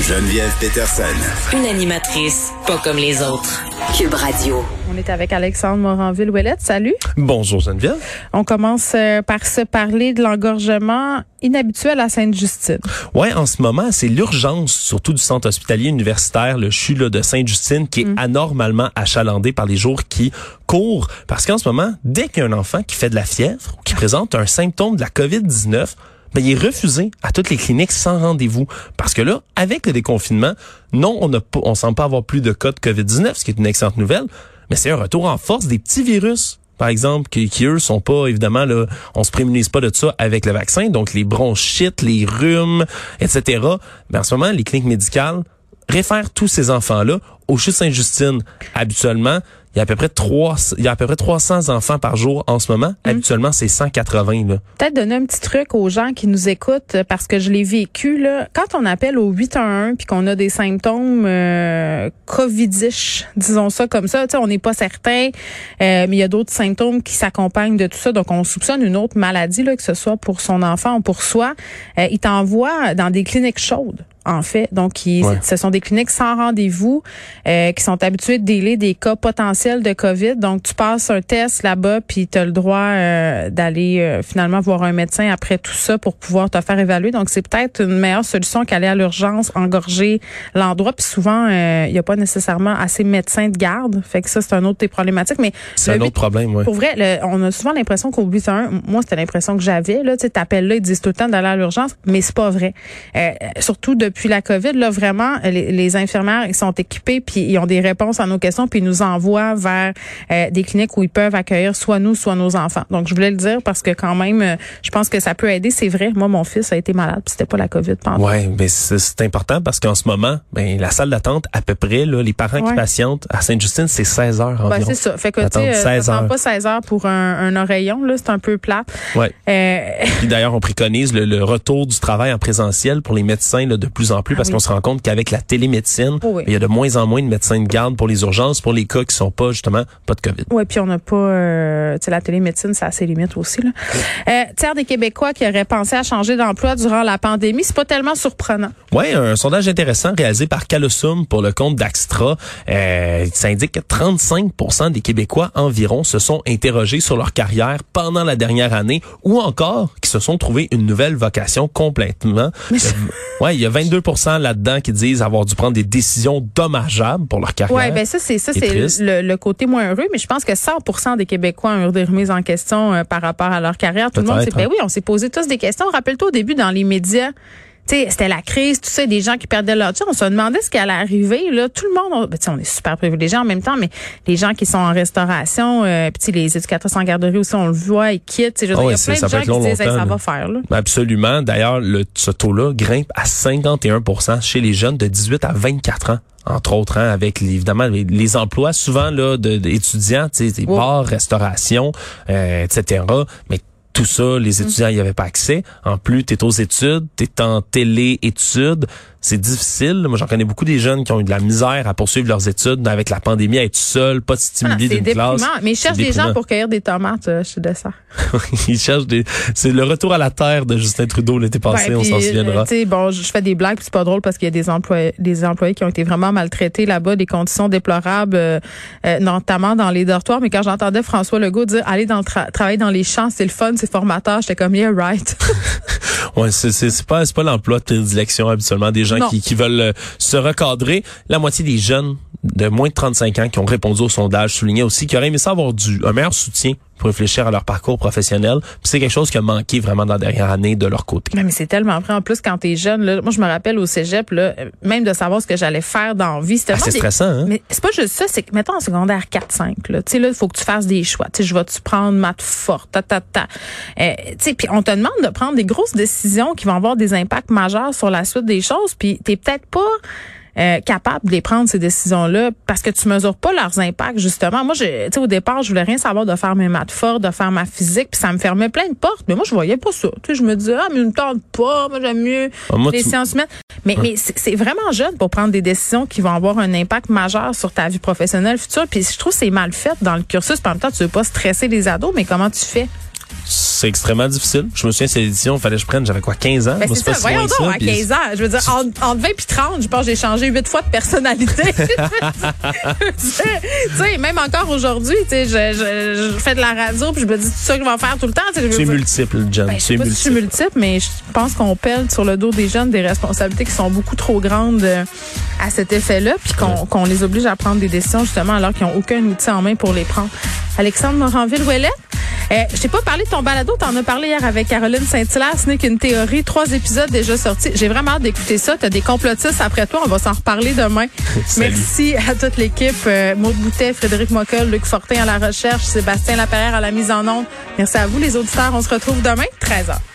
Geneviève Peterson. Une animatrice pas comme les autres. Cube Radio. On est avec Alexandre Moranville-Ouellette. Salut. Bonjour Geneviève. On commence euh, par se parler de l'engorgement inhabituel à Sainte-Justine. Ouais, en ce moment, c'est l'urgence, surtout du centre hospitalier universitaire, le CHU là, de Sainte-Justine, qui est Mm. anormalement achalandé par les jours qui courent. Parce qu'en ce moment, dès qu'il y a un enfant qui fait de la fièvre ou qui présente un symptôme de la COVID-19, ben, il est refusé à toutes les cliniques sans rendez-vous. Parce que là, avec le déconfinement, non, on pas, on semble pas avoir plus de cas de COVID-19, ce qui est une excellente nouvelle, mais c'est un retour en force des petits virus par exemple, qui, qui eux sont pas évidemment là, on se prémunise pas de ça avec le vaccin, donc les bronchites, les rhumes, etc. Ben en ce moment, les cliniques médicales réfèrent tous ces enfants-là au CHU de Sainte-Justine. Habituellement, il y a à peu près 3, il y a à peu près 300 enfants par jour en ce moment. Habituellement, c'est 180 là. Peut-être donner un petit truc aux gens qui nous écoutent euh, parce que je l'ai vécu là. Quand on appelle au 811 puis qu'on a des symptômes euh, covidish, disons ça comme ça, tu sais, on n'est pas certain, euh, mais il y a d'autres symptômes qui s'accompagnent de tout ça. Donc on soupçonne une autre maladie là, que ce soit pour son enfant ou pour soi. Euh, il t'envoie dans des cliniques chaudes. En fait, donc ils- Ouais. ce sont des cliniques sans rendez-vous euh, qui sont habituées de délai des cas potentiels de COVID. Donc tu passes un test là-bas puis tu as le droit euh, d'aller euh, finalement voir un médecin après tout ça pour pouvoir te faire évaluer. Donc c'est peut-être une meilleure solution qu'aller à l'urgence, engorger l'endroit puis souvent euh, il y a pas nécessairement assez de médecins de garde. Fait que ça c'est un autre des problématiques mais C'est un autre problème, ouais. pour vrai, le- on a souvent l'impression qu'au 811, moi c'était l'impression que j'avais là, tu t'appelles là, ils disent tout le temps d'aller à l'urgence, mais c'est pas vrai. Euh, surtout depuis la Covid, là vraiment les, les infirmières ils sont équipés puis ils ont des réponses à nos questions puis ils nous envoient vers euh, des cliniques où ils peuvent accueillir soit nous soit nos enfants. Donc je voulais le dire parce que quand même euh, je pense que ça peut aider, c'est vrai. Moi mon fils a été malade, puis c'était pas la Covid pendant. Ouais, mais c'est important parce qu'en ce moment, ben la salle d'attente à peu près là, les parents Ouais. qui patientent à Sainte-Justine, c'est 16 heures environ. Ben, c'est ça. Fait que tu euh, 16 ça prend heures. pas 16 heures pour un, un oreillon là, c'est un peu plat. Ouais. Euh, Puis d'ailleurs, on préconise le, le retour du travail en présentiel pour les médecins là, de plus en plus parce Ah oui. qu'on se rend compte qu'avec la télémédecine, Oh oui. il y a de moins en moins de médecins de garde pour les urgences, pour les cas qui sont pas justement pas de COVID. Oui, puis on n'a pas, euh, tu sais, la télémédecine, ça a ses limites aussi. Là. Euh, tiers des Québécois qui auraient pensé à changer d'emploi durant la pandémie, c'est pas tellement surprenant. Ouais, un sondage intéressant réalisé par Calosum pour le compte d'Axtra, euh, ça indique que 35% des Québécois environ se sont interrogés sur leur carrière pendant la dernière année ou encore qui se sont trouvé une nouvelle vocation complètement. Euh, ouais, il y a 22% là-dedans qui disent avoir dû prendre des décisions dommageables pour leur carrière. Ouais, ben ça c'est ça c'est le, le côté moins heureux, mais je pense que 100% des Québécois ont eu des remises en question euh, par rapport à leur carrière. Tout le monde s'est ben hein. oui, on s'est posé tous des questions. Rappelle-toi au début dans les médias. Tu sais, c'était la crise, tout ça, des gens qui perdaient leur job. On se demandait ce qui allait arriver. Là, tout le monde, on, ben, on est super privilégiés en même temps, mais les gens qui sont en restauration, euh, puis les éducateurs sans garderie aussi, on le voit, ils quittent. Ah il y a plein de gens qui disent, Hey, ça va faire là. Absolument. D'ailleurs, le, ce taux-là grimpe à 51% chez les jeunes de 18 à 24 ans. Entre autres, hein, avec les- évidemment les, les emplois souvent là de- d'étudiants, tu sais, des bars, restauration, euh, etc. Mais tout ça, les étudiants n'y avaient pas accès. En plus, tu es aux études, tu es en télé-études. C'est difficile. Moi, j'en connais beaucoup des jeunes qui ont eu de la misère à poursuivre leurs études avec la pandémie, à être seul, pas de Ah, d'une classe. Mais ils cherchent des gens pour cueillir des tomates euh, chez Dessert. Ils cherchent des... C'est le retour à la terre de Justin Trudeau l'été passé, Ouais, on s'en euh, souviendra. tu sais, bon, je je fais des blagues, puis c'est pas drôle parce qu'il y a des employés, des employés qui ont été vraiment maltraités là-bas, des conditions déplorables, euh, euh, notamment dans les dortoirs. Mais quand j'entendais François Legault dire aller dans le tra- travailler dans les champs, c'est le fun, c'est formateur, j'étais comme yeah right. Ouais, c'est c'est c'est pas c'est pas l'emploi de prédilection habituellement des gens Non. qui qui veulent euh, se recadrer. La moitié des jeunes de moins de 35 ans qui ont répondu au sondage soulignaient aussi qu'ils auraient aimé ça avoir du un meilleur soutien pour réfléchir à leur parcours professionnel. Puis c'est quelque chose qui a manqué vraiment dans la dernière année de leur côté. Mais c'est tellement vrai. En plus, quand t'es jeune, là, moi, je me rappelle au cégep, là, même de savoir ce que j'allais faire dans la vie. C'était Ah, c'est stressant, hein? Mais c'est pas juste ça, c'est que, mettons, en secondaire 4-5, là, tu sais, là, il faut que tu fasses des choix. Tu sais, je vais-tu prendre maths forte, ta, ta, ta. Euh, tu sais, puis on te demande de prendre des grosses décisions qui vont avoir des impacts majeurs sur la suite des choses, puis t'es peut-être pas euh, capable de les prendre ces décisions-là parce que tu mesures pas leurs impacts justement. Moi, tu sais, au départ, je voulais rien savoir de faire mes maths fortes, de faire ma physique, puis ça me fermait plein de portes. Mais moi, je voyais pas ça. Tu sais, je me disais ah mais ne me tente pas, moi j'aime mieux Ah, moi, les tu- sciences humaines. Mais mais c'est vraiment jeune pour prendre des décisions qui vont avoir un impact majeur sur ta vie professionnelle future. Puis je trouve que c'est mal fait dans le cursus. Puis en même temps, tu veux pas stresser les ados, mais comment tu fais? C'est extrêmement difficile. Je me souviens, cette édition, il fallait que je prenne, j'avais quoi, 15 ans? Ben, c'est ça, voyons que ça, donc, à puis- 15 ans. Je veux dire, entre, entre 20 puis 30, je pense que j'ai changé 8 fois de personnalité. tu sais, même encore aujourd'hui, tu sais, je, je, je fais de la radio puis je me dis tout ça que je vais faire tout le temps. tu es multiple, Jen. Ben, je tu sais es pas si je suis multiple. multiple, mais je pense qu'on pèle sur le dos des jeunes des responsabilités qui sont beaucoup trop grandes euh, à cet effet-là, puis qu'on qu'on les oblige à prendre des décisions justement alors qu'ils n'ont aucun outil en main pour les prendre. Alexandre Moranville-Ouellet, euh, je t'ai pas parlé de ton balado, t'en as parlé hier avec Caroline Saint-Hilaire, ce n'est qu'une théorie, trois épisodes déjà sortis. J'ai vraiment hâte d'écouter ça. T'as des complotistes après toi, on va s'en reparler demain. Salut. Merci à toute l'équipe, euh, Maud Boutet, Frédéric Mockel, Luc Fortin à la recherche, Sébastien Laperrière à la mise en onde. Merci à vous les auditeurs, on se retrouve demain, 13h.